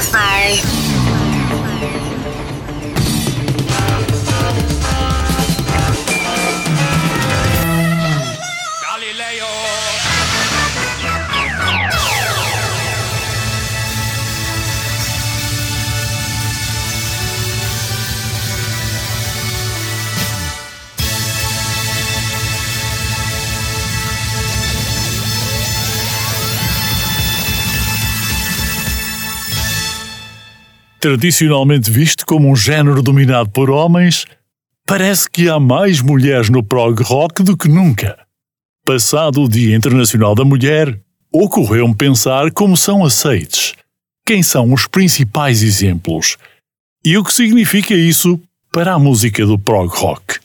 Rock Tradicionalmente visto como um género dominado por homens, parece que há mais mulheres no prog rock do que nunca. Passado o Dia Internacional da Mulher, ocorreu-me pensar como são aceites, quem são os principais exemplos e o que significa isso para a música do prog rock.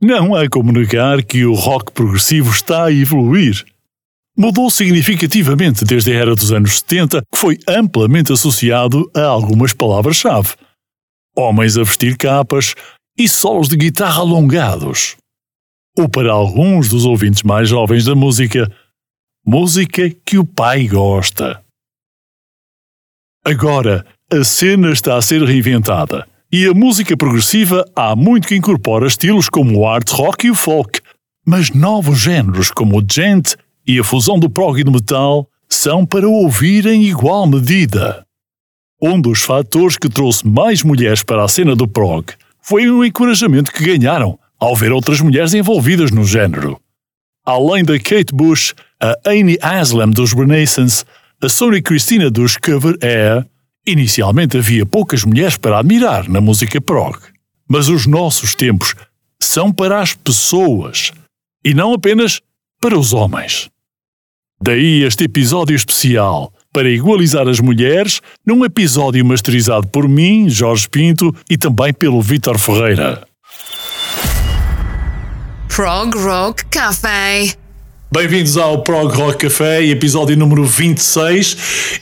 Não há como negar que o rock progressivo está a evoluir. Mudou significativamente desde a era dos anos 70, que foi amplamente associado a algumas palavras-chave: homens a vestir capas e solos de guitarra alongados. Ou para alguns dos ouvintes mais jovens da música, música que o pai gosta. Agora, a cena está a ser reinventada e a música progressiva há muito que incorpora estilos como o art rock e o folk, mas novos géneros como o gent e a fusão do prog e do metal são para ouvir em igual medida. Um dos fatores que trouxe mais mulheres para a cena do prog foi o encorajamento que ganharam ao ver outras mulheres envolvidas no género. Além da Kate Bush, a Amy Aslam dos Renaissance, a Sony Christina dos Cover Air, inicialmente havia poucas mulheres para admirar na música prog. Mas os nossos tempos são para as pessoas e não apenas para os homens. Daí este episódio especial para igualizar as mulheres, num episódio masterizado por mim, Jorge Pinto, e também pelo Vítor Ferreira. Prog Rock Cafe. Bem-vindos ao Prog Rock Café, episódio número 26.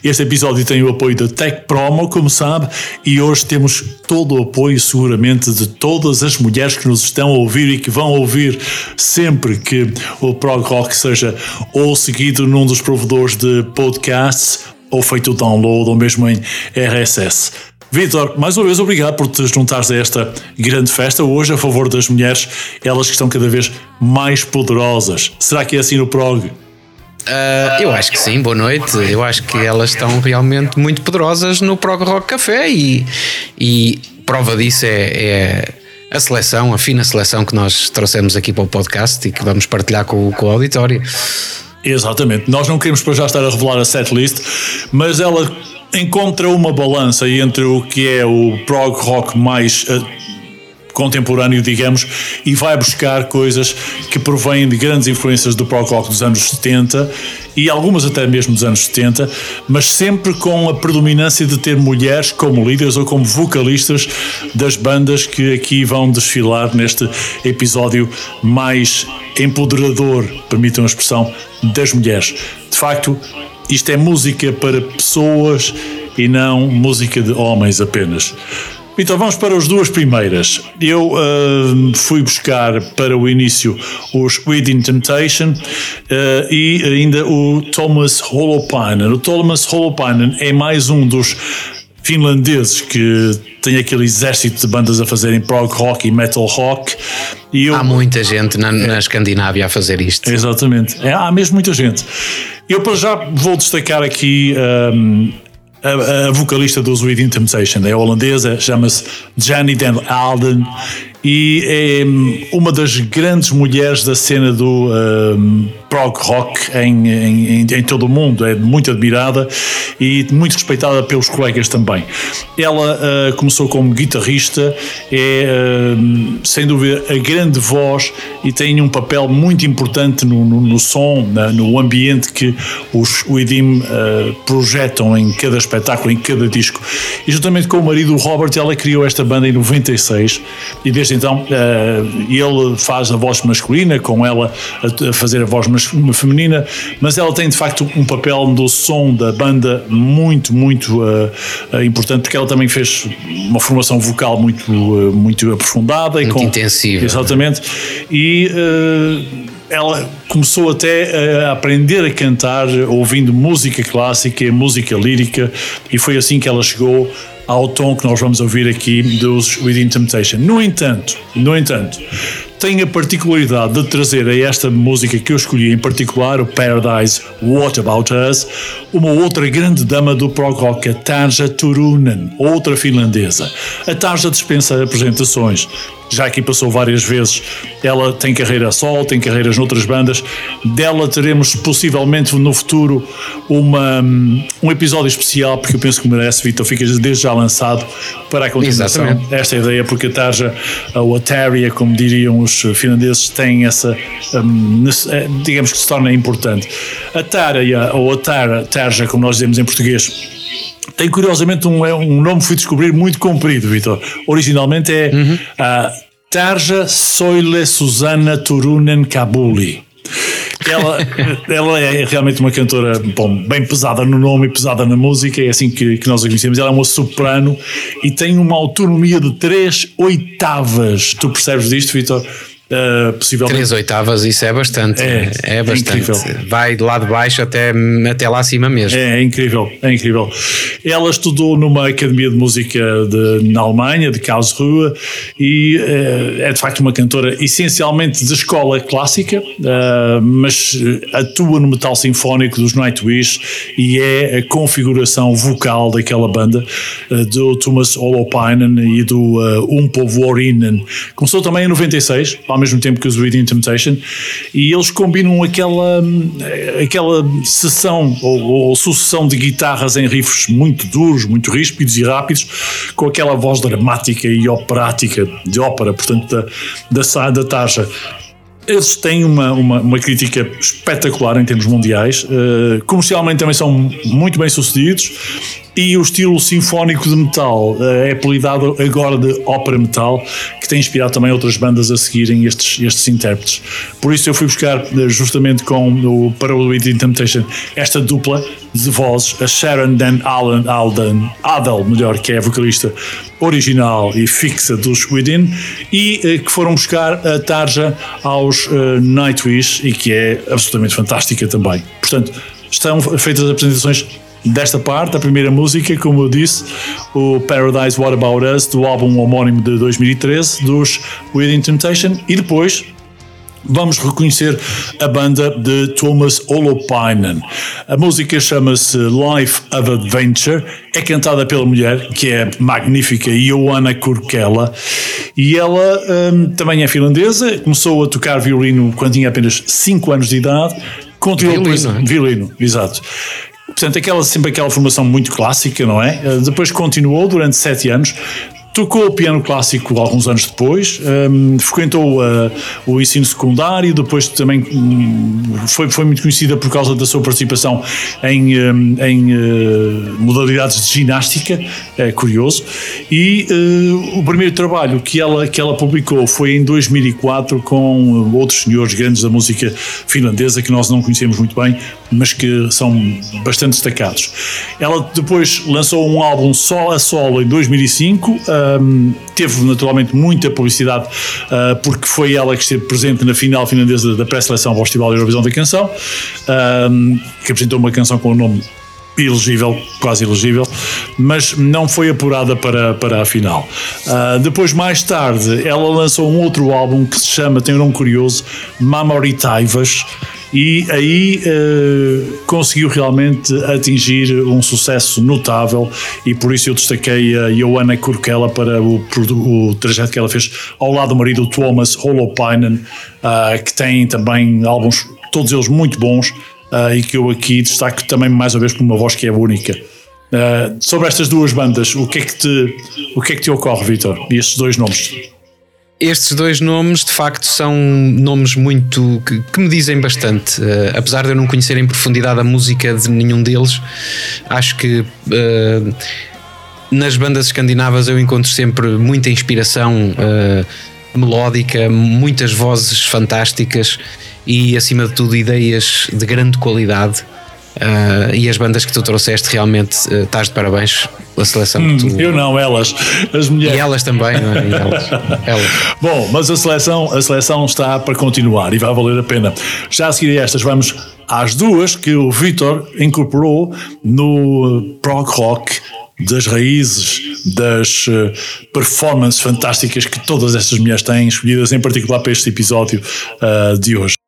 Este episódio tem o apoio da Tech Promo, como sabe, e hoje temos todo o apoio, seguramente, de todas as mulheres que nos estão a ouvir e que vão ouvir sempre que o Prog Rock seja ou seguido num dos provedores de podcasts, ou feito o download, ou mesmo em RSS. Vitor, mais uma vez obrigado por te juntares a esta grande festa hoje a favor das mulheres, elas que estão cada vez mais poderosas. Será que é assim no prog? Uh, eu acho que sim, boa noite. Eu acho que elas estão realmente muito poderosas no Prog Rock Café e, e prova disso é, é a seleção, a fina seleção que nós trouxemos aqui para o podcast e que vamos partilhar com, com o auditório. Exatamente. Nós não queremos para já estar a revelar a setlist, mas ela encontra uma balança entre o que é o prog rock mais uh, contemporâneo, digamos, e vai buscar coisas que provêm de grandes influências do prog rock dos anos 70 e algumas até mesmo dos anos 70, mas sempre com a predominância de ter mulheres como líderes ou como vocalistas das bandas que aqui vão desfilar neste episódio mais empoderador, permitam a expressão, das mulheres. De facto, isto é música para pessoas e não música de homens apenas. Então vamos para as duas primeiras. Eu uh, fui buscar para o início os Within Temptation uh, e ainda o Thomas Holopainen. O Thomas Holopainen é mais um dos finlandeses que tem aquele exército de bandas a fazerem prog rock e metal rock. E eu, há muita gente na, na Escandinávia a fazer isto. Exatamente, é, há mesmo muita gente. Eu para já vou destacar aqui um, a, a, vocalista dos Within Temptation, é holandesa, chama-se Jenny Den Alden e é uma das grandes mulheres da cena do um, prog rock em, em, em, todo o mundo. É muito admirada e muito respeitada pelos colegas também. Ela uh, começou como guitarrista, é uh, sem dúvida a grande voz e tem um papel muito importante no, no, no som, na, no ambiente que os Widim uh, projetam em cada espetáculo, em cada disco. E juntamente com o marido Robert, ela criou esta banda em 96 e desde então ele faz a voz masculina, com ela a fazer a voz feminina, mas ela tem de facto um papel do som da banda muito, muito uh, importante, porque ela também fez uma formação vocal muito, muito aprofundada muito e com, intensiva. Exatamente. E ela começou até a aprender a cantar ouvindo música clássica, música lírica, e foi assim que ela chegou ao tom que nós vamos ouvir aqui dos Within Temptation. No entanto, no entanto, tem a particularidade de trazer a esta música que eu escolhi, em particular o Paradise What About Us, uma outra grande dama do prog rock, a Tarja Turunen, outra finlandesa. A Tarja dispensa apresentações, já aqui passou várias vezes. Ela tem carreira a sol, tem carreiras noutras bandas. Dela teremos possivelmente no futuro uma, um episódio especial, porque eu penso que merece, Vitor, fica desde já lançado para a continuação. Exatamente. Esta ideia, porque a Tarja, a Otária, como diriam os finlandeses, tem essa, um, eh, digamos que se torna importante. A Tarja, ou a Tarja, como nós dizemos em português, tem curiosamente um, é um nome que fui descobrir muito comprido, Vitor. Originalmente é uhum. a Tarja Soile Susana Turunen Kabuli. Ela, ela é realmente uma cantora bom, bem pesada no nome e pesada na música, é assim que, que nós a conhecemos. Ela é uma soprano e tem uma autonomia de três oitavas. Tu percebes disto, Vitor? Uh, possivelmente. Três oitavas, isso é bastante. É, é bastante. É Vai de lá de baixo até, até lá acima mesmo. É, é, incrível, é incrível. Ela estudou numa academia de música de, na Alemanha, de Karlsruhe, e uh, é de facto uma cantora essencialmente de escola clássica, uh, mas atua no metal sinfónico dos Nightwish e é a configuração vocal daquela banda do Thomas Holopainen e do Umpo Vuorinen. Começou também em 96, ao mesmo tempo que os Reading Temptation, e eles combinam aquela, aquela sessão ou, ou, sucessão de guitarras em riffs muito duros, muito ríspidos e rápidos, com aquela voz dramática e operática de ópera, portanto, da, da, da taxa. Eles têm uma, uma, uma, crítica espetacular em termos mundiais, uh, comercialmente também são muito bem sucedidos e o estilo sinfónico de metal uh, é apelidado agora de ópera metal, que tem inspirado também outras bandas a seguirem estes, estes intérpretes. Por isso eu fui buscar uh, justamente com o para o Within Temptation esta dupla de vozes, a Sharon Dan Allen, Alden, Adel, melhor, que é a vocalista original e fixa dos Within, e uh, que foram buscar a Tarja aos Nightwish e que é absolutamente fantástica também. Portanto, estão feitas as apresentações desta parte, a primeira música, como eu disse, o Paradise What About Us, do álbum homónimo de 2013, dos Within Temptation, e depois vamos reconhecer a banda de Thomas Holopainen. A música chama-se Life of Adventure, é cantada pela mulher, que é magnífica, Johanna Kurkela, e ela hum, também é finlandesa, começou a tocar violino quando tinha apenas 5 anos de idade, continuou violino, depois, é? violino, exato. Portanto, aquela, sempre aquela formação muito clássica, não é? Eh, depois continuou durante sete anos, Tocou o piano clássico alguns anos depois, um, frequentou uh, o ensino secundário, depois também um, foi, foi muito conhecida por causa da sua participação em, um, em uh, modalidades de ginástica, é curioso, e uh, o primeiro trabalho que ela, que ela publicou foi em 2004 com outros senhores grandes da música finlandesa que nós não conhecemos muito bem, mas que são bastante destacados. Ela depois lançou um álbum só a solo em 2005 teve naturalmente muita publicidade uh, porque foi ela que esteve presente na final finlandesa da pré-seleção ao Festival Eurovisão da Canção, que apresentou uma canção com o nome elegível, quase elegível, mas não foi apurada para, para a final. Uh, depois, mais tarde, ela lançou um outro álbum que se chama, tem um nome curioso, Mamoritaivas, e aí uh, conseguiu realmente atingir um sucesso notável e por isso eu destaquei a Johanna Kurkela para o, o trajeto que ela fez ao lado do marido Thomas Holopainen, uh, que tem também álbuns, todos eles muito bons, uh, e que eu aqui destaco também mais uma vez por uma voz que é única. Uh, sobre estas duas bandas, o que é que te, o que é que te ocorre, Vitor? E estes dois nomes? Estes dois nomes, de facto, são nomes muito que, que me dizem bastante. Uh, apesar de eu não conhecer em profundidade a música de nenhum deles, acho que uh, nas bandas escandinavas eu encontro sempre muita inspiração melódica, muitas vozes fantásticas e, acima de tudo, ideias de grande qualidade. Uh, e as bandas que tu trouxeste realmente uh, estás de parabéns pela seleção hum, tu... Eu não, elas, as mulheres. E elas também, não é? elas, elas. Bom, mas a seleção, a seleção está para continuar e vai valer a pena. Já a seguir a estas, vamos às duas que o Vitor incorporou no prog rock das raízes, das uh, performances fantásticas que todas estas mulheres têm, escolhidas em particular para este episódio uh, de hoje.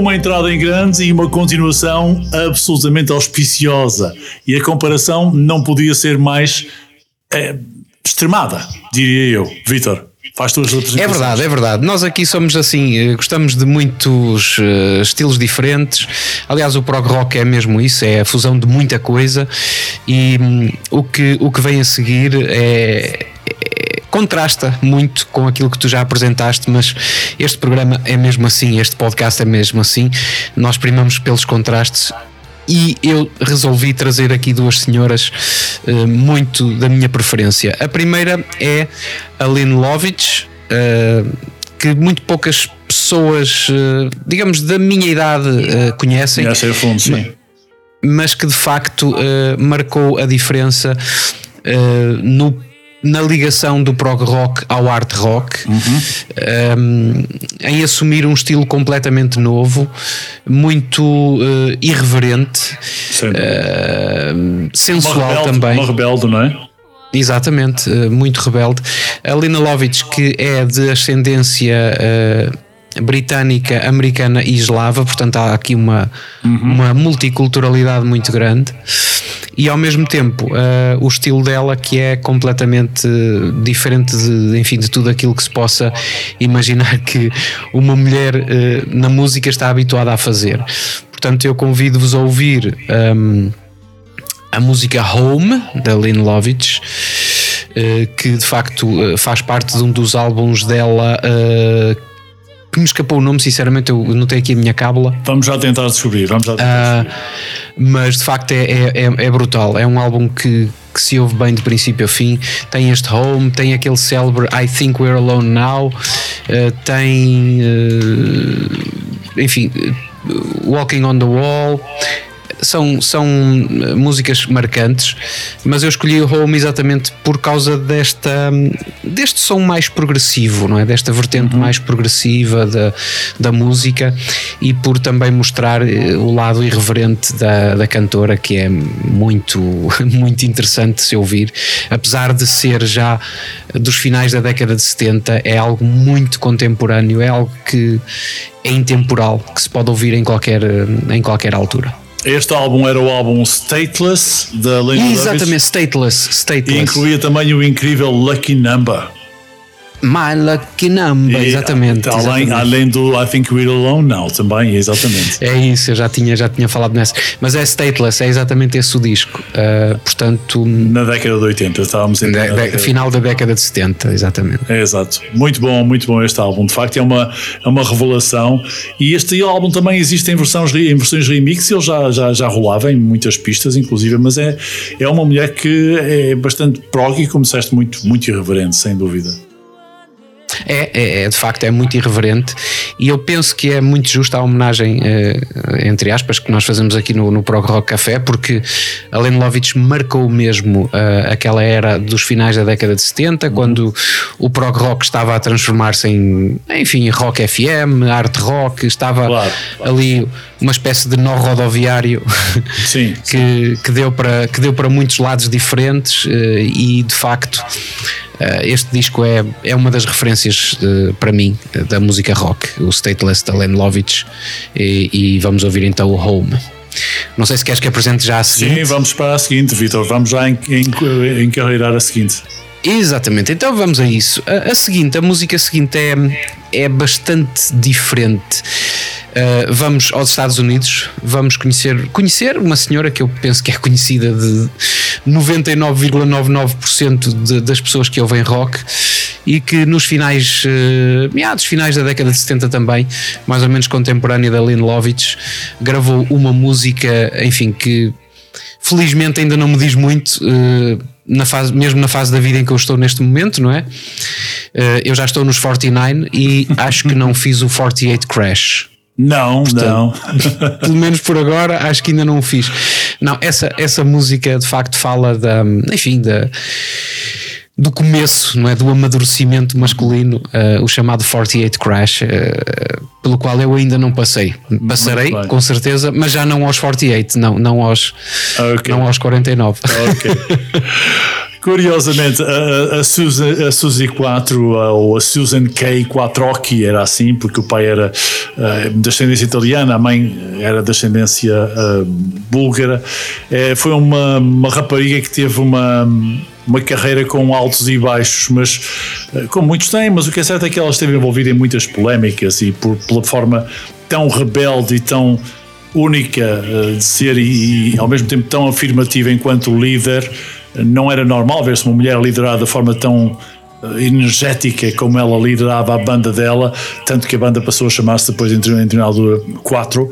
Uma entrada em grande e uma continuação absolutamente auspiciosa. E a comparação não podia ser mais é, extremada, diria eu. Vitor, faz tuas É verdade, é verdade. Nós aqui somos assim, eh, gostamos de muitos uh, estilos diferentes. Aliás, o prog rock é mesmo isso, é a fusão de muita coisa. E um, o, que, o que vem a seguir é, é contrasta muito com aquilo que tu já apresentaste, mas este programa é mesmo assim, este podcast é mesmo assim. Nós primamos pelos contrastes e eu resolvi trazer aqui duas senhoras uh, muito da minha preferência. A primeira é a Lynn Lovitch, uh, que muito poucas pessoas, uh, digamos, da minha idade conhecem. Conhecem a fundo, sim. Mas que de facto marcou a diferença no na ligação do prog rock ao art rock, uhum. um, em assumir um estilo completamente novo, muito uh, irreverente, uh, sensual uma rebelde, também. Uma rebelde, não é? Exatamente, uh, muito rebelde. A Lina Lovitch, que é de ascendência britânica, americana e eslava, portanto há aqui uma, uhum. uma multiculturalidade muito grande e ao mesmo tempo uh, o estilo dela que é completamente diferente de, enfim, de tudo aquilo que se possa imaginar que uma mulher uh, na música está habituada a fazer. Portanto, eu convido-vos a ouvir um, a música Home da Lynn Lovitch. Uh, que de facto faz parte de um dos álbuns dela que me escapou o nome, sinceramente, eu não tenho aqui a minha cábula. Vamos já tentar descobrir, vamos já tentar descobrir. Mas de facto é, é, é, é, brutal. É um álbum que, que se ouve bem de princípio a fim. Tem este Home, tem aquele célebre I Think We're Alone Now, uh, tem. Uh, enfim, Walking on the Wall são, são músicas marcantes, mas eu escolhi o Home exatamente por causa desta, deste som mais progressivo, não é? Desta vertente uhum. mais progressiva da, da música e por também mostrar eh, o lado irreverente da, da cantora, que é muito, muito interessante se ouvir, apesar de ser já dos finais da década de 70, é algo muito contemporâneo, é algo que é intemporal, que se pode ouvir em qualquer, em qualquer altura. Este álbum era o álbum Stateless da Lady Exatamente, Stateless, Stateless. E incluía também o incrível Lucky Number. My Lucky Number, exatamente, além, exatamente. Além do I Think We're Alone Now também, exatamente. É isso, eu já tinha, já tinha falado nessa. Mas é Stateless, é exatamente esse o disco. Uh, portanto. Na década de 80, estávamos em. De, final da década de 70, exatamente. É, exato. Muito bom, muito bom este álbum. De facto, é uma, é uma revelação. E este álbum também existe em, versões, em versões remix, ele já, já, já rolava em muitas pistas, inclusive, mas é, é uma mulher que é bastante prog e, como disseste, muito, muito irreverente, sem dúvida. É, é, é, de facto é muito irreverente e eu penso que é muito justa a homenagem, eh, entre aspas, que nós fazemos aqui no, no Prog Rock Café, porque a Len Lovitch marcou mesmo uh, aquela era dos finais da década de 70, uhum. quando o Prog Rock estava a transformar-se em, enfim, rock FM, art rock, estava claro, claro. ali uma espécie de nó rodoviário sim, que, sim. que, deu para, que deu para muitos lados diferentes uh, e de facto este disco é, é uma das referências uh, para mim da música rock, o Stateless da Len Lovitch, e, e, vamos ouvir então o Home. Não sei se queres que apresente já a seguinte. Sim, vamos para a seguinte, Vitor. Vamos já encarreirar a seguinte. Exatamente, então vamos a isso. A, a seguinte, a música seguinte é, é bastante diferente. Uh, vamos aos Estados Unidos, vamos conhecer, conhecer uma senhora que eu penso que é conhecida de 99,99% das pessoas que ouvem rock e que nos finais, uh, meados finais da década de 70 também, mais ou menos contemporânea da Lynn Lovitch, gravou uma música, enfim, que felizmente ainda não me diz muito. Uh, na fase, mesmo na fase da vida em que eu estou neste momento, não é? Eu já estou nos 49 e acho que não fiz o 48 Crash. Não, Portanto, não. pelo menos por agora, acho que ainda não o fiz. Não, essa, essa música de facto fala da, enfim, da do começo, não é? Do amadurecimento masculino, uh, o chamado 48 Crash, uh, pelo qual eu ainda não passei. Passarei, com certeza, mas já não aos 48, não, não aos, okay. não aos 49. Ok. Curiosamente, a, a, Susan, a Suzy 4 ou a Susan K. Quattrocchi era assim, porque o pai era uh, de ascendência italiana, a mãe era de ascendência uh, búlgara. Uh, foi uma, uma rapariga que teve uma uma carreira com altos e baixos, mas como muitos têm, mas o que é certo é que ela esteve envolvida em muitas polémicas e por, pela forma tão rebelde e tão única de ser e, e, ao mesmo tempo tão afirmativa enquanto líder, não era normal ver-se uma mulher liderada de forma tão eh, energética como ela liderava a banda dela, tanto que a banda passou a chamar-se depois em determinada altura 4,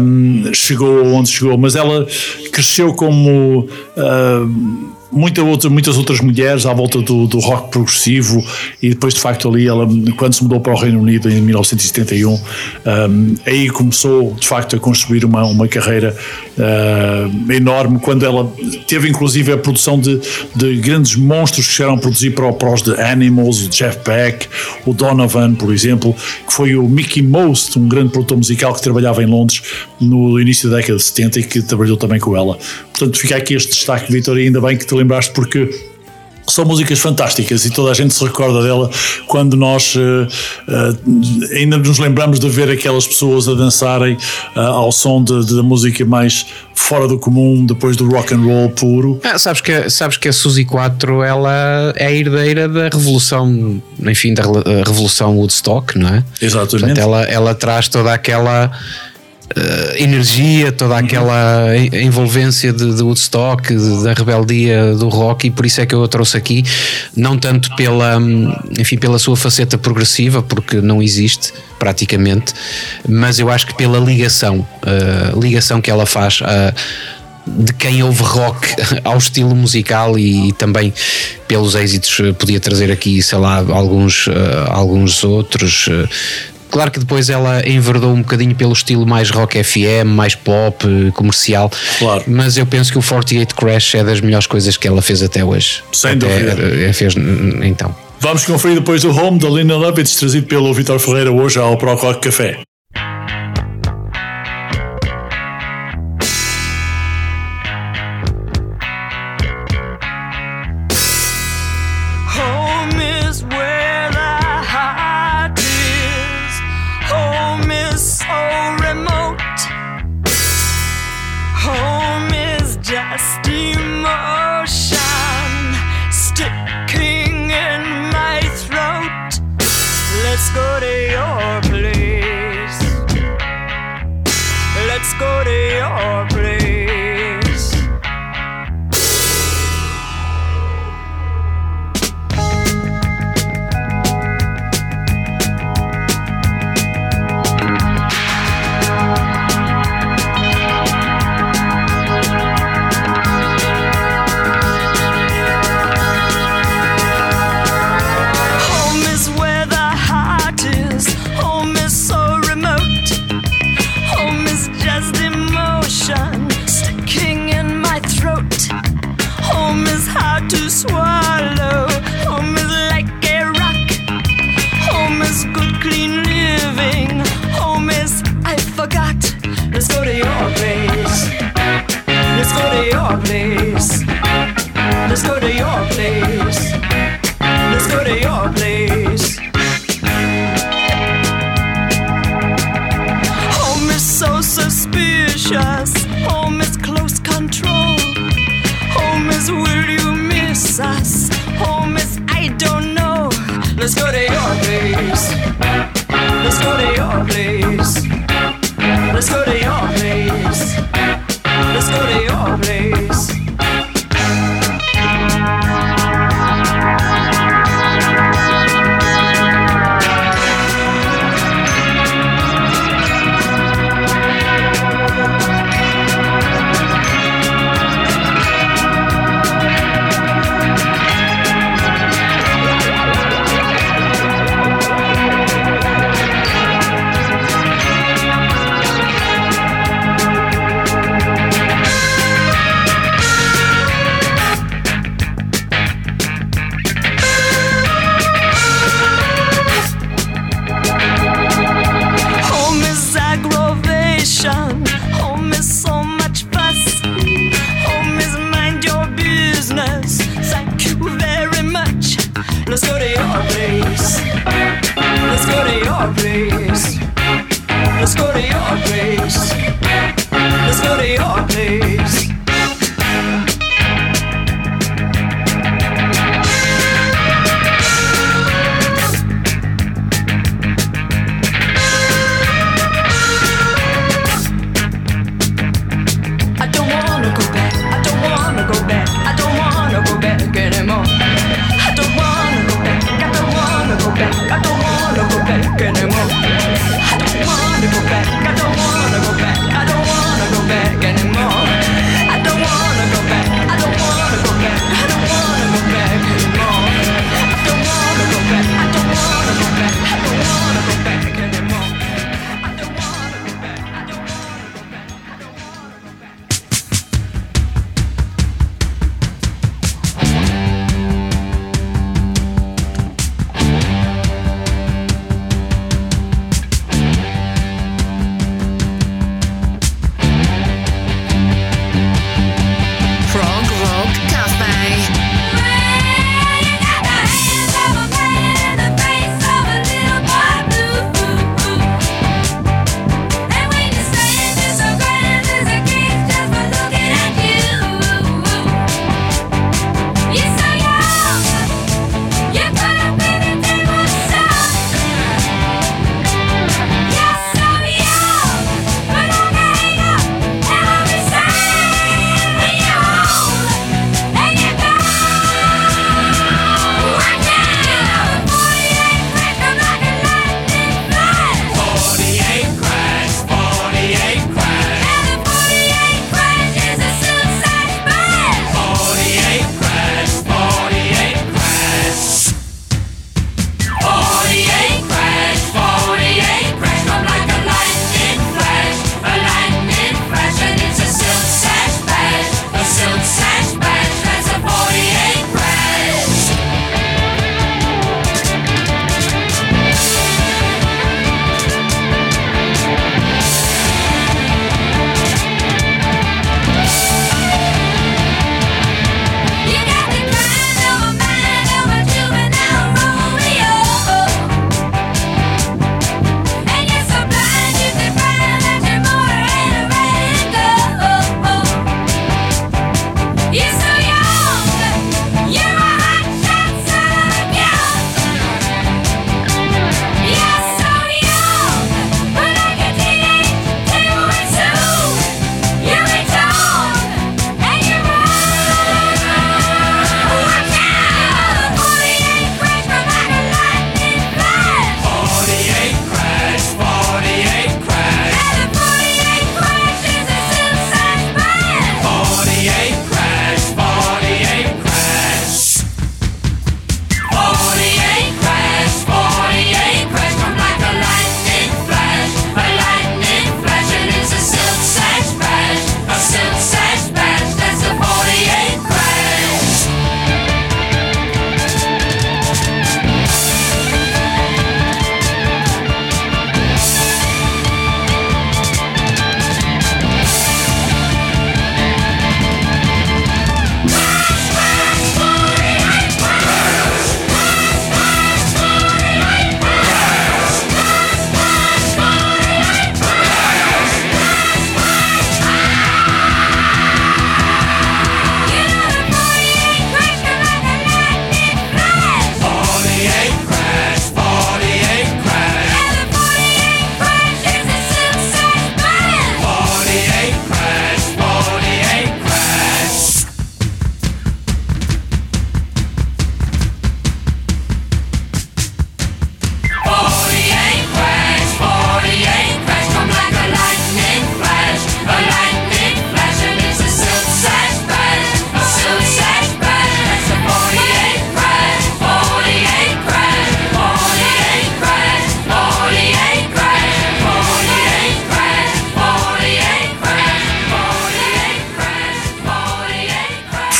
um, chegou onde chegou, mas ela cresceu como uh, muita outra, muitas outras mulheres à volta do, do, rock progressivo e depois de facto ali ela quando se mudou para o Reino Unido em 1971 um, aí começou de facto a construir uma, uma carreira uh, enorme quando ela teve inclusive a produção de, de grandes monstros que chegaram a produzir para, para os The Animals, o Jeff Beck o Donovan por exemplo que foi o Mickey Most, um grande produtor musical que trabalhava em Londres no início da década de 70 e que trabalhou também com ela portanto fica aqui este destaque Vitor e ainda bem que te lembraste porque são músicas fantásticas e toda a gente se recorda dela quando nós uh, uh, ainda nos lembramos de ver aquelas pessoas a dançarem uh, ao som da música mais fora do comum depois do rock and roll puro. Ah, sabes que sabes que a Suzy 4 ela é a herdeira da revolução, enfim, da revolução Woodstock, não é? Exatamente. Portanto, ela ela traz toda aquela energia, toda aquela envolvência de, de Woodstock, de, da rebeldia do rock, e por isso é que eu a trouxe aqui, não tanto pela, enfim, pela sua faceta progressiva, porque não existe praticamente, mas eu acho que pela ligação, uh, ligação que ela faz. Uh, de quem ouve rock ao estilo musical e, também pelos êxitos podia trazer aqui, sei lá, alguns, uh, alguns outros. Uh, Claro que depois ela enverdou um bocadinho pelo estilo mais rock FM, mais pop, eh, comercial. Claro. Mas eu penso que o 48 Crash é das melhores coisas que ela fez até hoje. Sem até dúvida. Eh, eh, fez então. Vamos conferir depois o Home da Lina Lovitz, trazido pelo Vitor Ferreira hoje ao Prococ Café.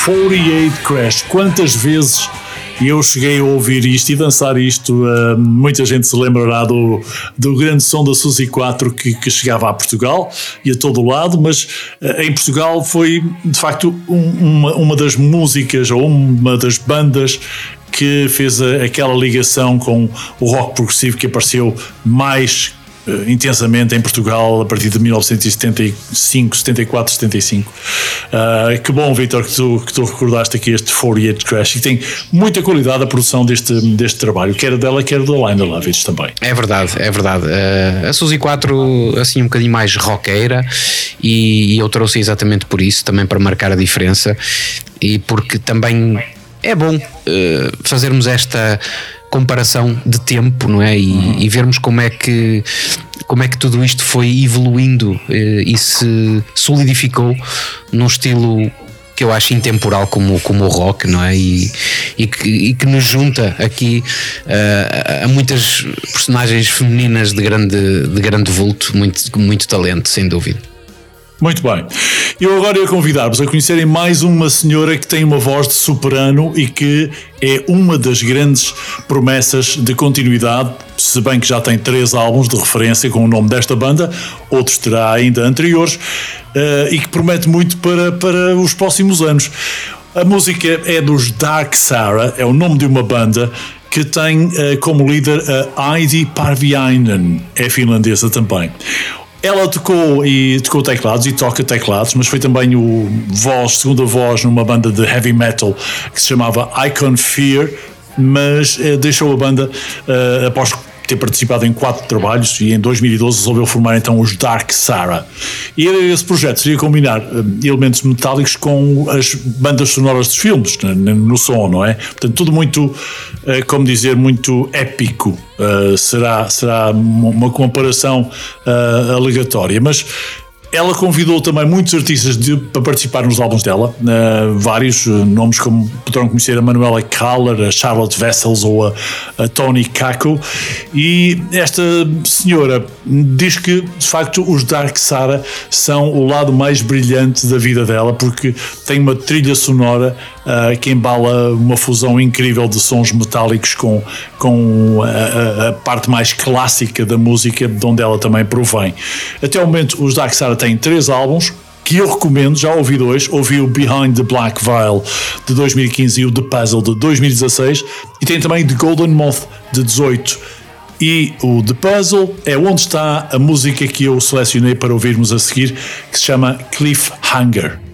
48 Crash. Quantas vezes eu cheguei a ouvir isto e dançar isto. Uh, muita gente se lembrará do, do grande som da Suzy 4 que, que chegava a Portugal e a todo lado, mas uh, em Portugal foi de facto um, uma, uma das músicas ou uma das bandas que fez a, aquela ligação com o rock progressivo que apareceu mais intensamente em Portugal a partir de 1975, 74, 75. Uh, que bom, Vitor, que tu, que tu recordaste aqui este 48 Crash e tem muita qualidade a produção deste, deste trabalho, quer dela, quer da Liner Lovitz também. É verdade, é verdade. Uh, a Suzy 4, assim, um bocadinho mais roqueira e, e eu trouxe exatamente por isso, também para marcar a diferença e porque também é bom uh, fazermos esta comparação de tempo, não é? E, uhum. e, vermos como é que como é que tudo isto foi evoluindo uh, e se solidificou num estilo que eu acho intemporal como, como o rock, não é? E, e, que, e que nos junta aqui uh, a muitas personagens femininas de grande, de grande vulto, muito, muito talento, sem dúvida. Muito bem. Eu agora ia convidar-vos a conhecerem mais uma senhora que tem uma voz de soprano e que é uma das grandes promessas de continuidade, se bem que já tem três álbuns de referência com o nome desta banda, outros terá ainda anteriores, uh, e que promete muito para, para os próximos anos. A música é dos Dark Sarah, é o nome de uma banda que tem uh, como líder a Heidi Parviainen, é finlandesa também. Ela tocou e tocou teclados e toca teclados, mas foi também o voz, segunda voz numa banda de heavy metal que se chamava Icon Fear, mas eh, deixou a banda eh, após ter participado em quatro trabalhos e em 2012 resolveu formar então os Dark Sarah. E esse projeto seria combinar uh, elementos metálicos com as bandas sonoras dos filmes, no, som, não é? Portanto, tudo muito, uh, como dizer, muito épico. Uh, será, será uma comparação aleatória, mas ela convidou também muitos artistas de, para participar nos álbuns dela, uh, vários uh, nomes como poderão conhecer a Manuela Kaller, a Charlotte Vessels ou a, a Tony Kako. E esta senhora diz que de facto os Dark Sara são o lado mais brilhante da vida dela, porque tem uma trilha sonora uh, que embala uma fusão incrível de sons metálicos com, com a, a, parte mais clássica da música, de onde ela também provém. Até o momento, os Dark Sara têm três álbuns que eu recomendo, já ouvi dois, ouvi o Behind the Black Veil de 2015 e o The Puzzle de 2016 e tem também The Golden Moth de 18 e o The Puzzle é onde está a música que eu selecionei para ouvirmos a seguir que se chama Cliffhanger.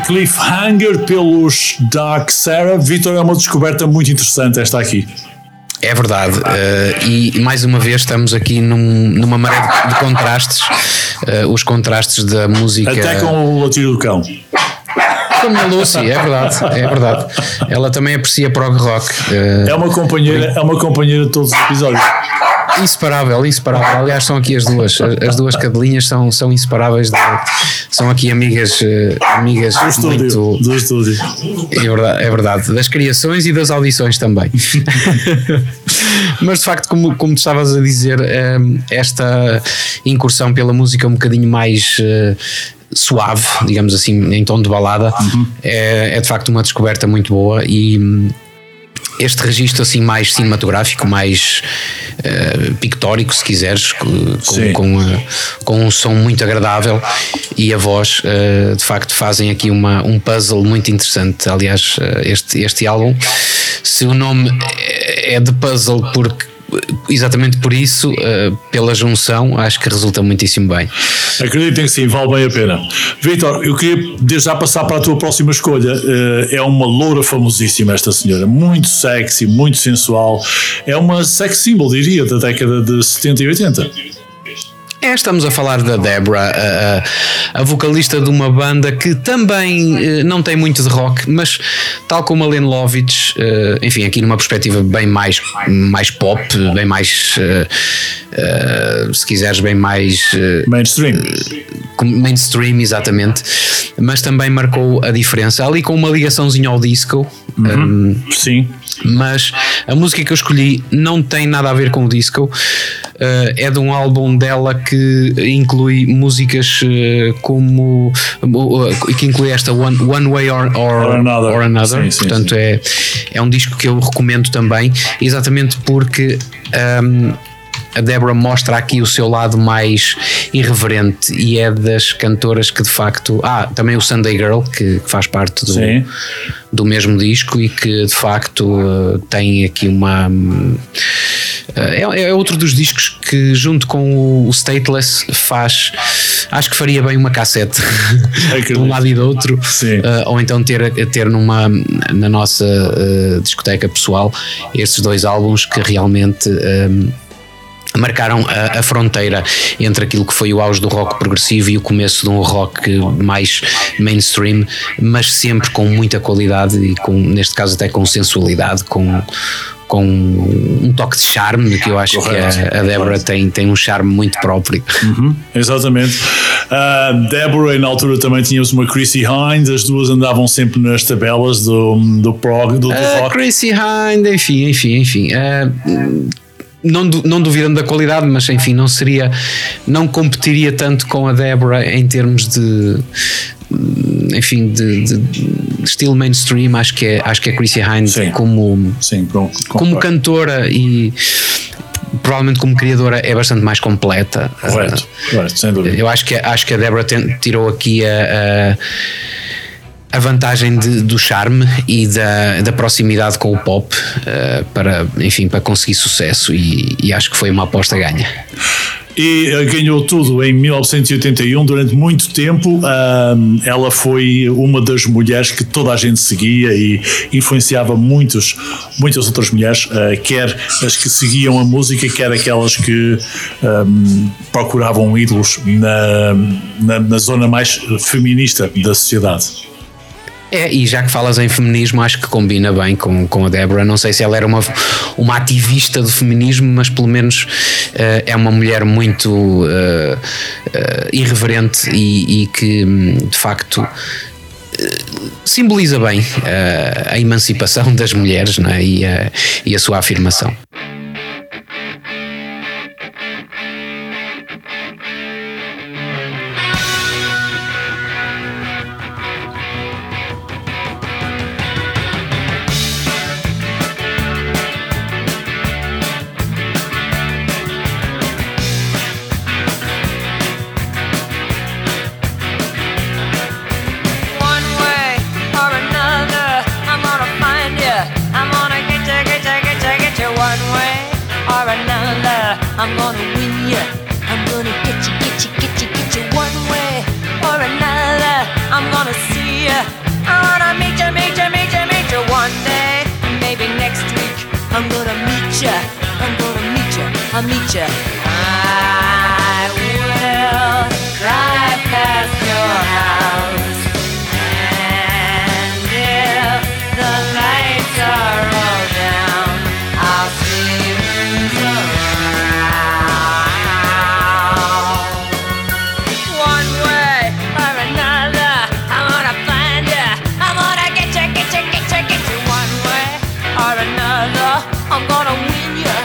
Cliffhanger pelos Dark Sarah. Vitor, é uma descoberta muito interessante esta aqui. É verdade, uh, e mais uma vez estamos aqui num, numa maré de, de contrastes, uh, os contrastes da música. Até com o latido do cão. Como a Lucy, é verdade, é verdade. Ela também aprecia prog rock. Uh, é uma companheira, é uma companheira de todos os episódios. Inseparável, inseparável. Aliás, são aqui as duas. As duas cadelinhas são, são inseparáveis. De, são aqui amigas, amigas do estúdio, muito. Do estúdio. É verdade, é verdade. Das criações e das audições também. Mas de facto, como, como tu estavas a dizer, esta incursão pela música um bocadinho mais suave, digamos assim, em tom de balada, uhum. é, é, de facto uma descoberta muito boa e este registro assim mais cinematográfico, mais uh, pictórico, se quiseres, com, com, uh, com, um som muito agradável e a voz, uh, de facto, fazem aqui uma, um puzzle muito interessante. Aliás, este, este álbum, se o nome é de puzzle porque exatamente por isso, pela junção, acho que resulta muitíssimo bem. Acreditem que sim, vale bem a pena. Vitor, eu queria desde já passar para a tua próxima escolha. Uh, é uma loura famosíssima esta senhora, muito sexy, muito sensual. É uma sex symbol, diria, da década de 70 e 80. É, estamos a falar da Debra, a, a, vocalista de uma banda que também uh, não tem muito de rock, mas tal como a Len Lovitch, uh, enfim, aqui numa perspectiva bem mais, mais pop, bem mais, uh, se quiseres, bem mais mainstream. mainstream, exatamente, mas também marcou a diferença ali com uma ligaçãozinha ao disco. Uhum. Um, Sim mas a música que eu escolhi não tem nada a ver com o disco. É de um álbum dela que inclui músicas uh, como uh, que inclui esta One, One Way or, or, or Another, or another. Sim, portanto sim. É, é um disco que eu recomendo também exatamente porque um, a Débora mostra aqui o seu lado mais irreverente e é das cantoras que de facto. Ah, também o Sunday Girl, que faz parte do, do mesmo disco e que de facto tem aqui uma. É, é, outro dos discos que, junto com o Stateless, faz. Acho que faria bem uma cassete de um lado e do outro, uh, ou então ter, ter numa, na nossa uh, discoteca pessoal estes dois álbuns que realmente. Uh, marcaram a, a, fronteira entre aquilo que foi o auge do rock progressivo e o começo de um rock mais mainstream, mas sempre com muita qualidade e com, neste caso até com sensualidade, com com um toque de charme que eu acho Correto. que a, a Débora tem, tem um charme muito próprio. Uhum, exatamente. Uh, Débora, na altura também tínhamos uma Chrissy Hind, as duas andavam sempre nas tabelas do, do prog, do, do uh, rock. Chrissy Hind, enfim, enfim, enfim. Uh, não, não duvidando da qualidade, mas enfim, não seria, não competiria tanto com a Débora em termos de, enfim, de, de, estilo mainstream. Acho que é, acho que é Chrissy Hines como, sim, como cantora e provavelmente como criadora é bastante mais completa. Correto, uh, correto sem dúvida. Eu acho que, acho que a Débora tirou aqui a, a a vantagem de, do charme e da, da proximidade com o pop uh, para, enfim, para conseguir sucesso e, e, acho que foi uma aposta ganha. E uh, ganhou tudo em 1981, durante muito tempo. Uh, ela foi uma das mulheres que toda a gente seguia e influenciava muitos, muitas outras mulheres, quer as que seguiam a música, quer aquelas que um, procuravam ídolos na, na, na zona mais feminista da sociedade. É, e já que falas em feminismo, acho que combina bem com, com a Débora. Não sei se ela era uma, uma ativista do feminismo, mas pelo menos uh, é uma mulher muito uh, uh, irreverente e, e, que de facto simboliza bem a emancipação das mulheres é? e, a, e a sua afirmação. I'm gonna win ya.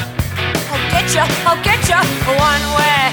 I'll get ya, I'll get ya. One way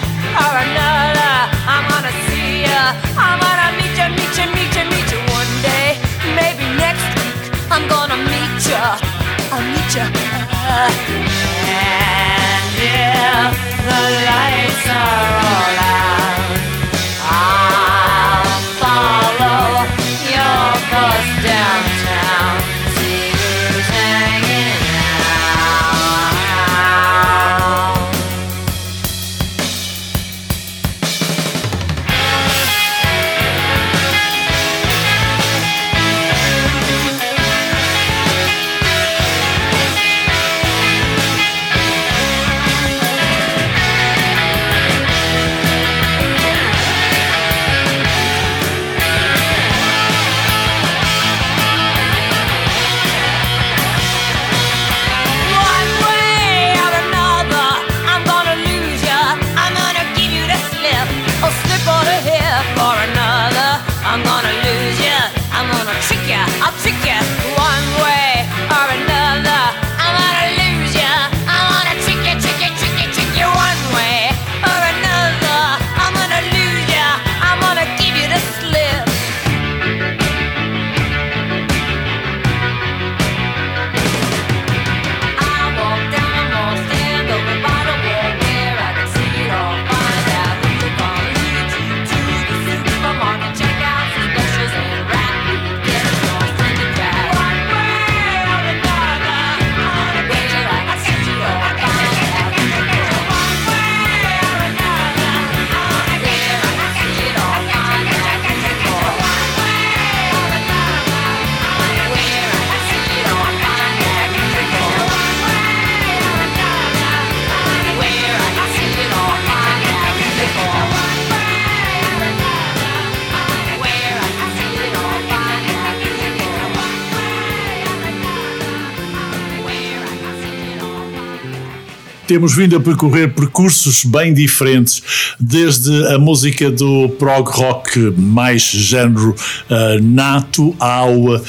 Temos vindo a percorrer percursos bem diferentes, desde a música do prog rock mais género ah, nato ao ah,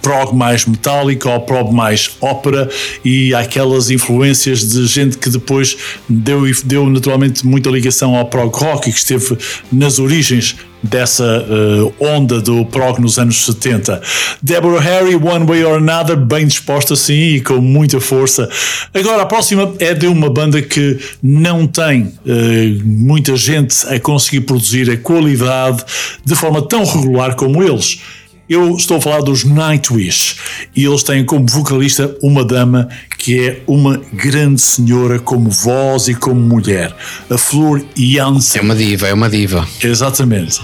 prog mais metálico, ao prog mais ópera e aquelas influências de gente que depois deu, deu naturalmente muita ligação ao prog rock e que esteve nas origens dessa eh, onda do prog nos anos 70. Deborah Harry, One Way or Another, bem disposta sim e com muita força. Agora, a próxima é de uma banda que não tem eh, muita gente a conseguir produzir a qualidade de forma tão regular como eles. Eu estou a falar dos Nightwish e eles têm como vocalista uma dama que é uma grande senhora como voz e como mulher, a Flor Jansen. É uma diva, é uma diva. Exatamente.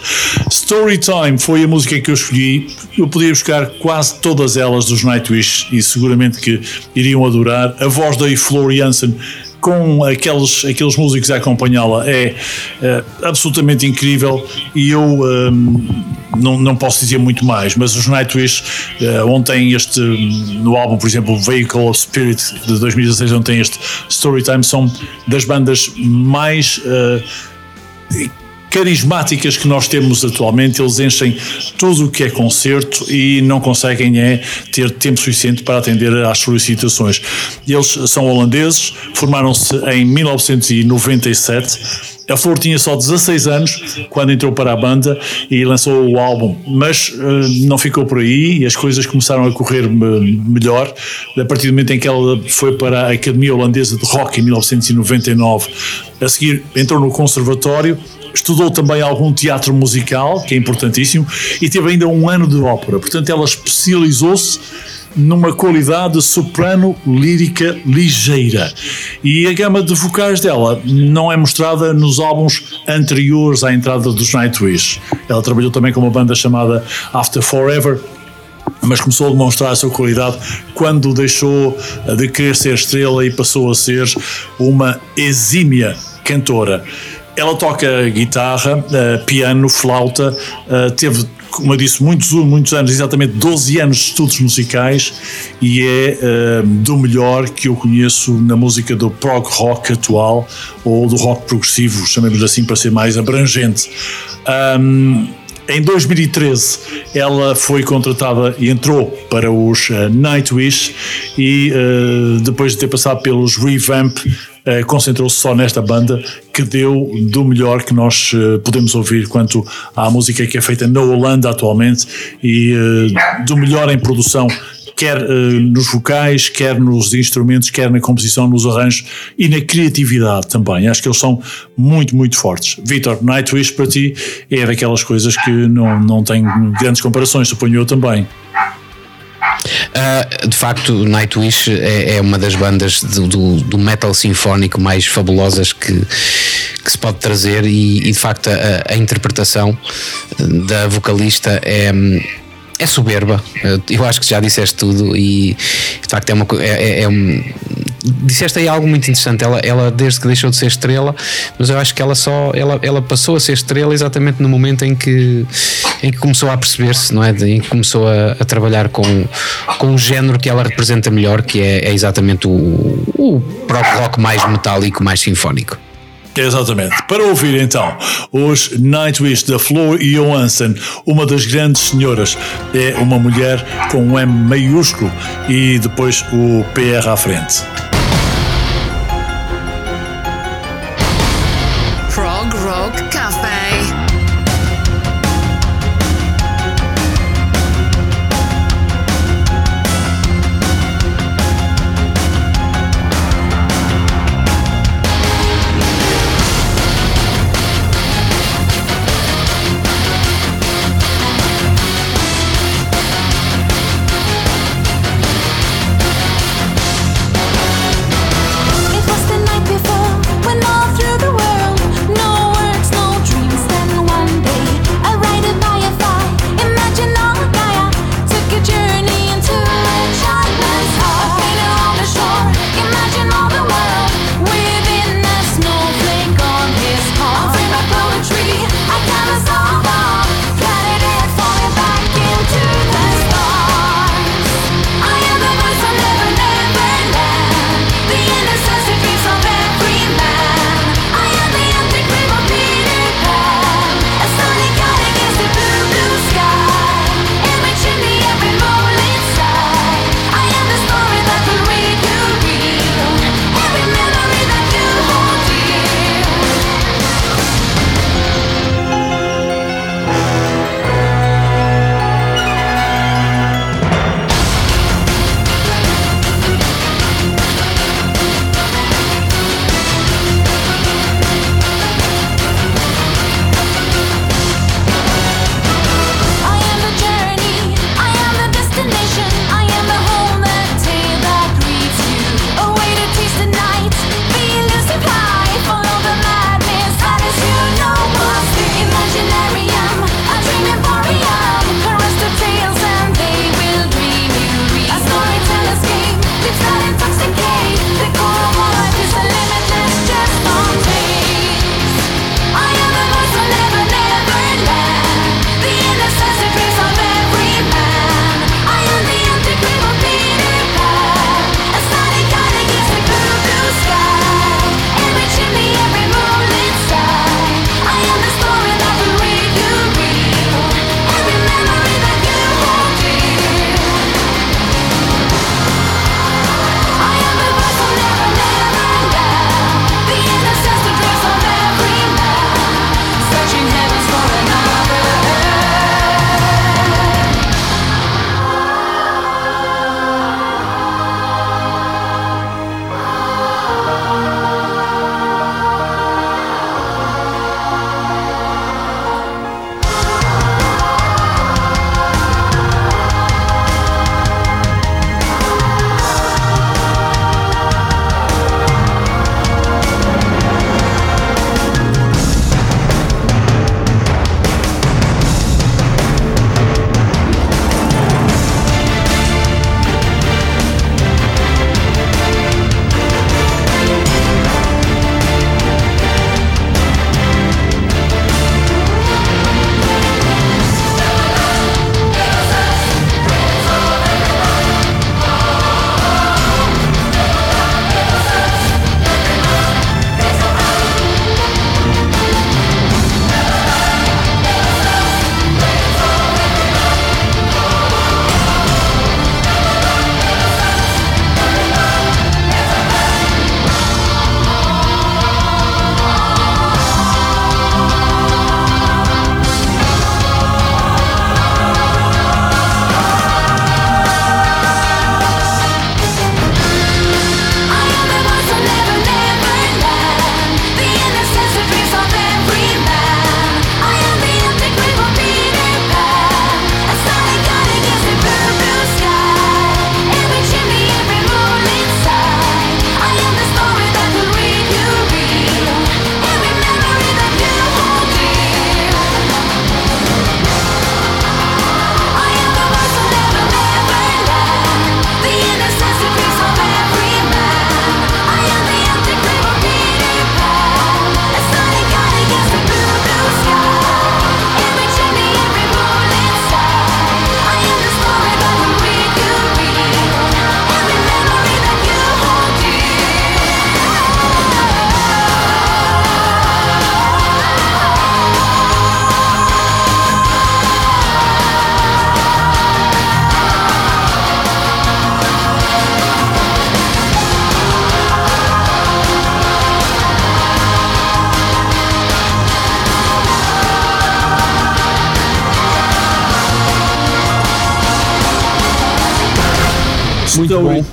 Storytime foi a música que eu escolhi. Eu podia buscar quase todas elas dos Nightwish e seguramente que iriam adorar. A voz da Flor Jansen com aqueles, aqueles músicos a acompanhá-la é, eh, absolutamente incrível e eu hum, não, não posso dizer muito mais, mas os Nightwish eh, ontem este no álbum, por exemplo, Vehicle of Spirit de 2016, ontem este Storytime são das bandas mais eh, carismáticas que nós temos atualmente, eles enchem tudo o que é concerto e não conseguem é ter tempo suficiente para atender às solicitações. Eles são holandeses, formaram-se em 1997. A Flor tinha só 16 anos quando entrou para a banda e lançou o álbum, mas eh, não ficou por aí e as coisas começaram a correr me- melhor a partir do momento em que ela foi para a Academia Holandesa de Rock em 1999. A seguir entrou no conservatório Estudou também algum teatro musical, que é importantíssimo, e teve ainda um ano de ópera. Portanto, ela especializou-se numa qualidade soprano lírica ligeira. E a gama de vocais dela não é mostrada nos álbuns anteriores à entrada dos Nightwish. Ela trabalhou também com uma banda chamada After Forever, mas começou a demonstrar a sua qualidade quando deixou de querer ser estrela e passou a ser uma exímia cantora. Ela toca guitarra, uh, piano, flauta, uh, teve, como eu disse, muitos, muitos anos, exatamente 12 anos de estudos musicais e é uh, do melhor que eu conheço na música do prog rock atual ou do rock progressivo, chamemos assim para ser mais abrangente. Um, em 2013, ela foi contratada e entrou para os uh, Nightwish e uh, depois de ter passado pelos Revamp, concentrou-se só nesta banda que deu do melhor que nós podemos ouvir quanto à música que é feita na Holanda atualmente e do melhor em produção quer nos vocais, quer nos instrumentos, quer na composição, nos arranjos e na criatividade também. Acho que eles são muito, muito fortes. Vitor, Nightwish para ti é daquelas coisas que não, não tem grandes comparações, suponho eu também. Uh, de facto, Nightwish é, é, uma das bandas do, do, do, metal sinfónico mais fabulosas que, que se pode trazer, e, e de facto, a, a, interpretação da vocalista é é soberba. Eu acho que já disseste tudo e de facto é uma é, é, é um, disseste aí algo muito interessante. Ela, ela desde que deixou de ser estrela, mas eu acho que ela só ela, ela passou a ser estrela exatamente no momento em que em que começou a perceber-se, não é? Em que começou a, a, trabalhar com com o género que ela representa melhor, que é, é exatamente o, o próprio rock mais metálico, mais sinfónico. Exatamente. Para ouvir então os Nightwish da Flor Johansson, uma das grandes senhoras, é uma mulher com um M maiúsculo e depois o PR à frente.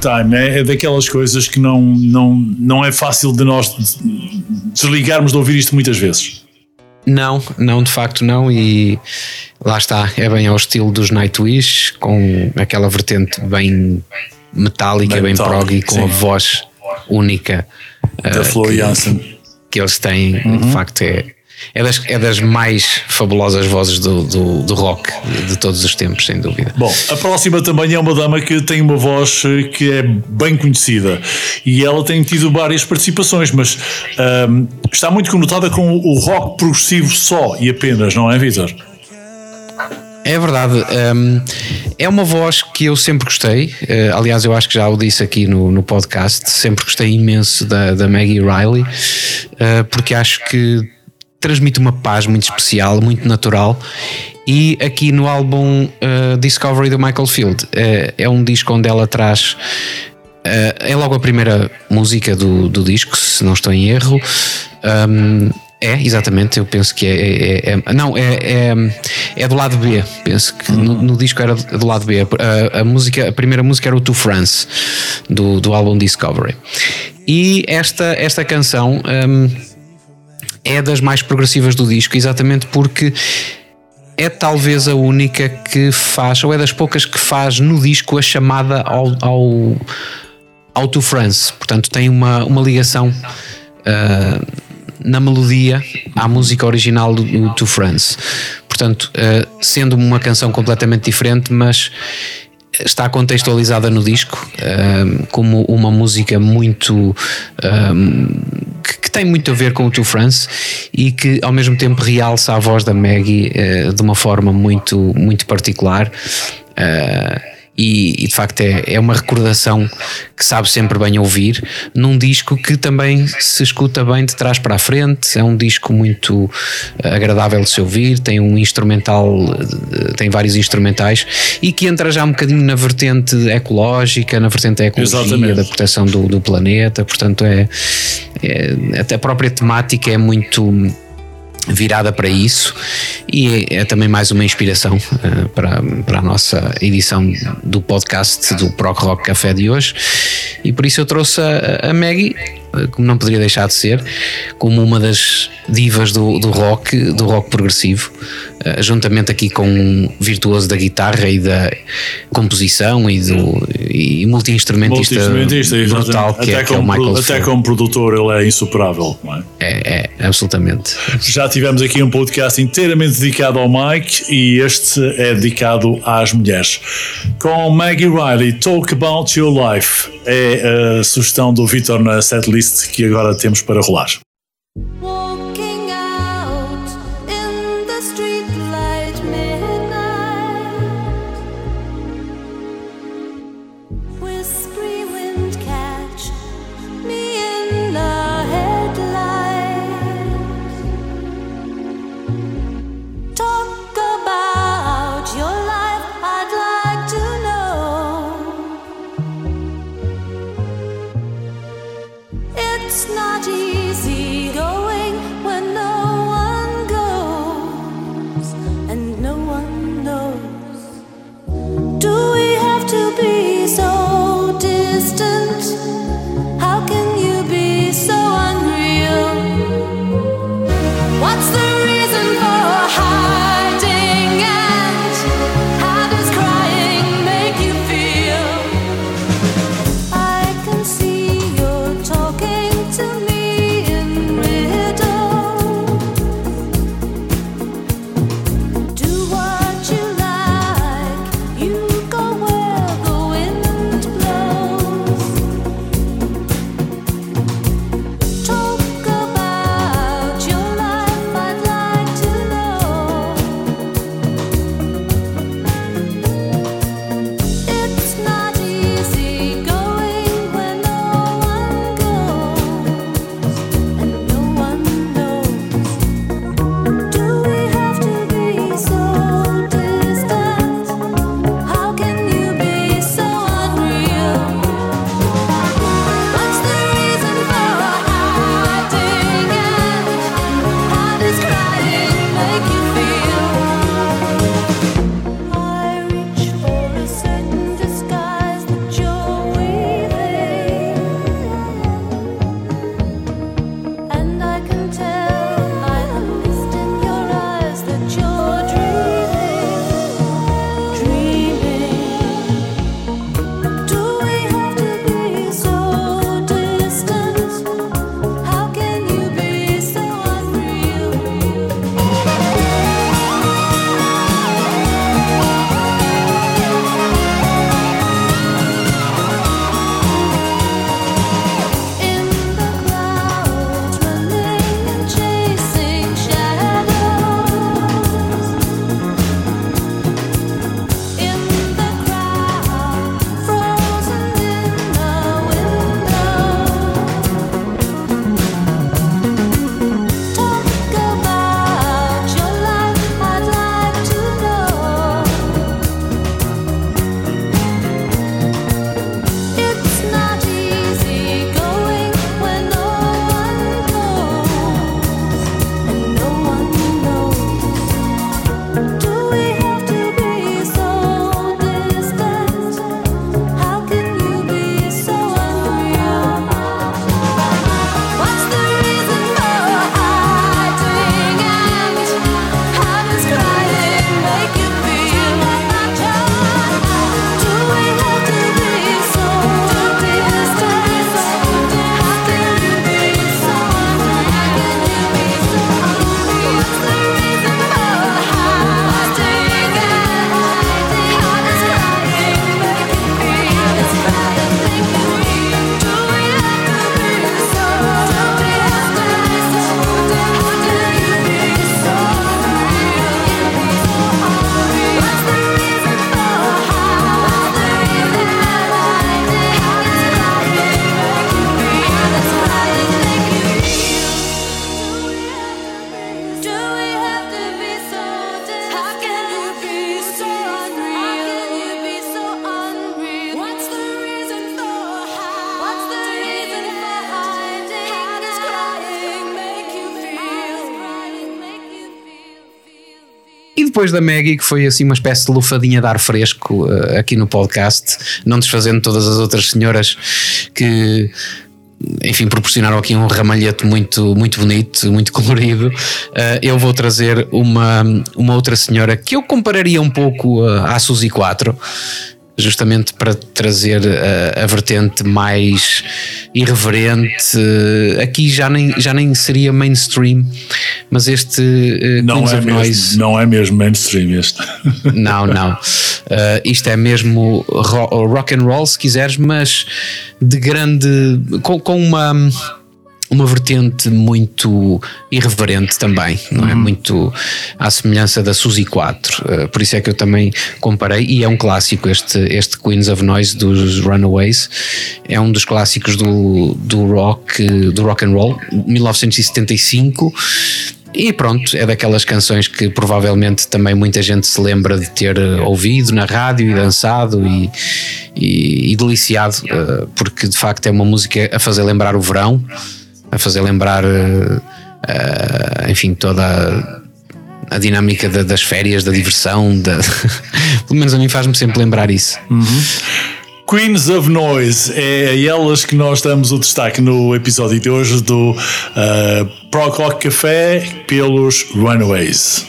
Time é, é daquelas coisas que não, não, não é fácil de nós des- desligarmos de ouvir isto muitas vezes. Não, não, de facto não. E lá está, é bem ao estilo dos Nightwish, com aquela vertente bem metálica, Bem bem, prog e com sim. a voz única Da eh, Flo que, que eles têm. Uhum. De facto, é, é, das, é das mais fabulosas vozes do, do, do rock de todos os tempos, sem dúvida. Bom, a próxima também é uma dama que tem uma voz eh, que é bem conhecida e ela tem tido várias participações, mas ahm, está muito conotada com o rock progressivo só e apenas, não é, Vitor? É verdade. hum, é uma voz que eu sempre gostei. eh, aliás, eu acho que já o disse aqui no, no podcast. Sempre gostei imenso da, da Maggie Riley, eh, porque acho que transmite uma paz muito especial, muito natural. E aqui no álbum eh, Discovery do Michael Field eh, é um disco onde ela traz eh, é logo a primeira música do, do disco, se não estou em erro. Um, é, exatamente, eu penso que é. é- é- é- não, é, é, é do lado B. Penso que no, no disco era do lado B. A, a música, a primeira música era o To France, do, do álbum Discovery. E esta, esta canção um, é das mais progressivas do disco, exatamente porque é talvez a única que faz, ou é das poucas que faz no disco a chamada ao, ao, ao To France. Portanto, tem uma, uma ligação ah, na melodia à música original do, do To France. Portanto, ah, sendo uma canção completamente diferente, mas está contextualizada no disco ah, como uma música muito tem muito a ver com o To France e que ao mesmo tempo realça a voz da Maggie eh, de uma forma muito, muito particular. Eh, e, e, de facto é, é uma recordação que sabe sempre bem ouvir num disco que também se escuta bem de trás para a frente. É um disco muito eh, agradável de se ouvir, tem um instrumental, eh, tem vários instrumentais e que entra já um bocadinho na vertente ecológica, na vertente da ecologia, Exatamente. da proteção do, do planeta. Portanto, é, é- até a própria temática é muito virada para isso. E é, é também mais uma inspiração eh, para, para a nossa edição do podcast do Proc Rock Café de hoje. E por isso eu trouxe a, a Maggie como não poderia deixar de ser como uma das divas do, do rock do rock progressivo eh, juntamente aqui com um virtuoso da guitarra e da composição e, do, e multi-instrumentista brutal que é, Até que é o Michael até Field. como produtor ele é insuperável, não é? é, é, absolutamente Já tivemos aqui um podcast inteiramente dedicado ao Mike e este é dedicado às mulheres. Com Maggie Riley, Talk About Your Life é a sugestão do Vitor na setlist que agora temos para rolar. Depois da Maggie, que foi assim uma espécie de lufadinha de ar fresco eh, aqui no podcast, não desfazendo todas as outras senhoras que. Enfim, proporcionaram aqui um ramalhete muito, muito bonito, muito colorido. Eh, eu vou trazer uma, uma outra senhora que eu compararia um pouco eh, à Suzy 4, justamente para trazer a, a vertente mais irreverente. Aqui já nem, já nem seria mainstream, mas este eh, Não é, of mesmo, Noise. não é mesmo mainstream este. Não, não. Uh, isto é mesmo ro- rock and roll, se quiseres, mas de grande. com, com uma. Uma vertente muito irreverente também, não é? Muito à semelhança da Suzy 4. Uh, por isso é que eu também comparei, e é um clássico este, este Queens of Noise dos Runaways. É um dos clássicos do, do rock, do rock and roll, 1975. E pronto, é daquelas canções que provavelmente também muita gente se lembra de ter eh, ouvido na rádio e dançado e, e, e deliciado, eh, porque de facto é uma música a fazer lembrar o verão, a fazer lembrar, eh, enfim, toda a, a dinâmica da- das férias, da diversão, pelo menos a mim faz-me sempre lembrar isso. Queens of Noise é a elas que nós damos o destaque no episódio de hoje do uh, Café pelos Runaways.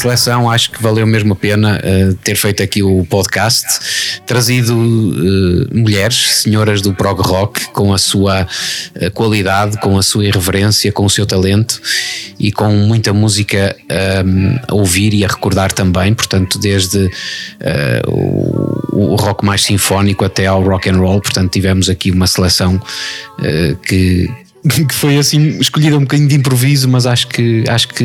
Seleção, acho que valeu mesmo a pena eh, ter feito aqui o podcast, trazido eh, mulheres, senhoras do prog rock, com a sua eh, qualidade, com a sua irreverência, com o seu talento e com muita música ehm, a ouvir e a recordar também. Portanto, desde o, o rock mais sinfónico até ao rock and roll. Portanto, tivemos aqui uma seleção que que foi assim escolhida um bocadinho de improviso, mas acho que acho que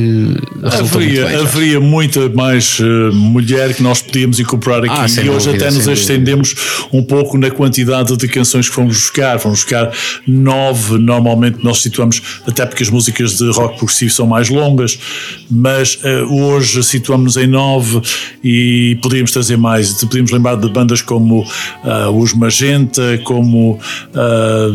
resultou muito Haveria, bem. Haveria muita mais eh, mulher que nós podíamos incorporar aqui Ah, e hoje dúvida, até nos estendemos um pouco na quantidade de canções que fomos buscar. Fomos buscar nove, normalmente nós situamos, até porque as músicas de rock progressivo são mais longas, mas eh, hoje situamos-nos em nove e podíamos trazer mais. Podíamos lembrar de bandas como ah, os Magenta, como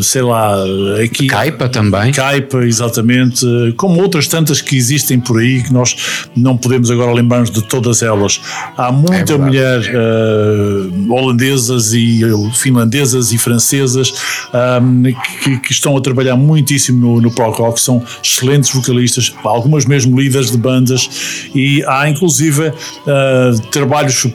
sei lá, aqui. Caipa também. Caipa, exatamente, como outras tantas que existem por aí que nós não podemos agora lembrar-nos de todas elas. Há muita É mulher eh, holandesas e finlandesas e francesas ahm, que, que estão a trabalhar muitíssimo no, no prog rock, são excelentes vocalistas, algumas mesmo líderes de bandas e há inclusive ah, trabalhos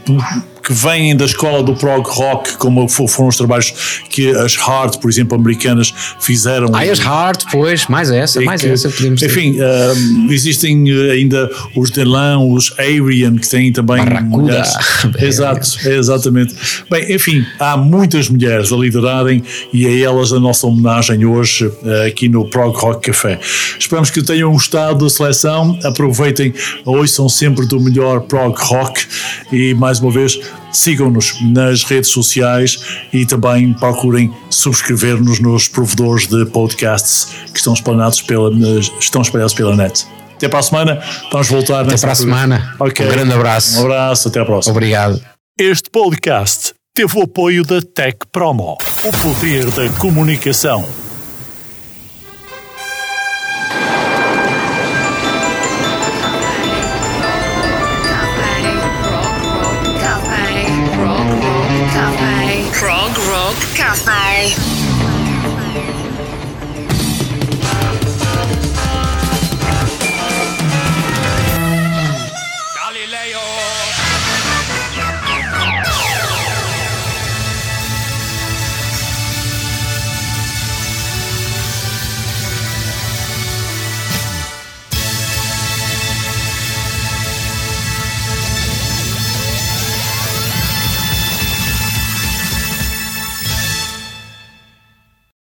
que vêm da escola do prog rock, como fo- foram os trabalhos que as Hard, por exemplo, americanas fizeram. Ai, as Hard, pois, mais essa, mais que, essa podemos ter. Enfim, ah, existem eh, ainda os Delan, os Arian, que têm também Barracuda. mulheres. Exato, é exatamente. Bem, enfim, há muitas mulheres a liderarem e a elas a nossa homenagem hoje aqui no Prog Rock Café. Esperamos que tenham gostado da seleção, aproveitem, ouçam sempre do melhor prog rock e mais uma vez sigam-nos nas redes sociais e também procurem subscrever-nos nos provedores de podcasts que estão espalhados pela, estão espalhados pela net. Até para a semana, vamos voltar Até para a semana. Ok. Um grande abraço. Um abraço, até à próxima. Obrigado. Este podcast teve o apoio da Tech Promo, o poder da comunicação. Bye.